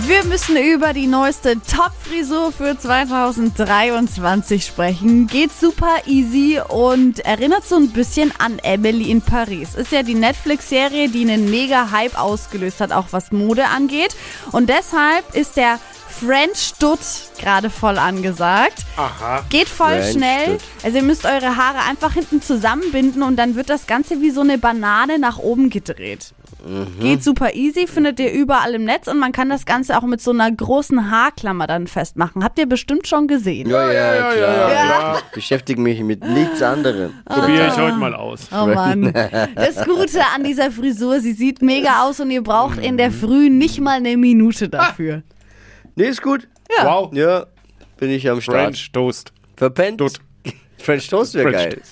Wir müssen über die neueste Top-Frisur für 2023 sprechen. Geht super easy und erinnert so ein bisschen an Emily in Paris. Ist ja die Netflix-Serie, die einen mega Hype ausgelöst hat, auch was Mode angeht. Und deshalb ist der French Dutt gerade voll angesagt. Aha. Geht voll French schnell. Dutt. Also ihr müsst eure Haare einfach hinten zusammenbinden und dann wird das Ganze wie so eine Banane nach oben gedreht. Geht super easy, findet ihr überall im Netz und man kann das Ganze auch mit so einer großen Haarklammer dann festmachen. Habt ihr bestimmt schon gesehen. Ja, ja, ja, klar. ja, ja, beschäftige mich mit nichts anderem. Probiere ich heute mal aus. Oh Mann. Das Gute an dieser Frisur, sie sieht mega aus und ihr braucht in der Früh nicht mal eine Minute dafür. Nee, ist gut. Wow. Ja, bin ich am Start. French Toast. Verpennt. French Toast wäre geil.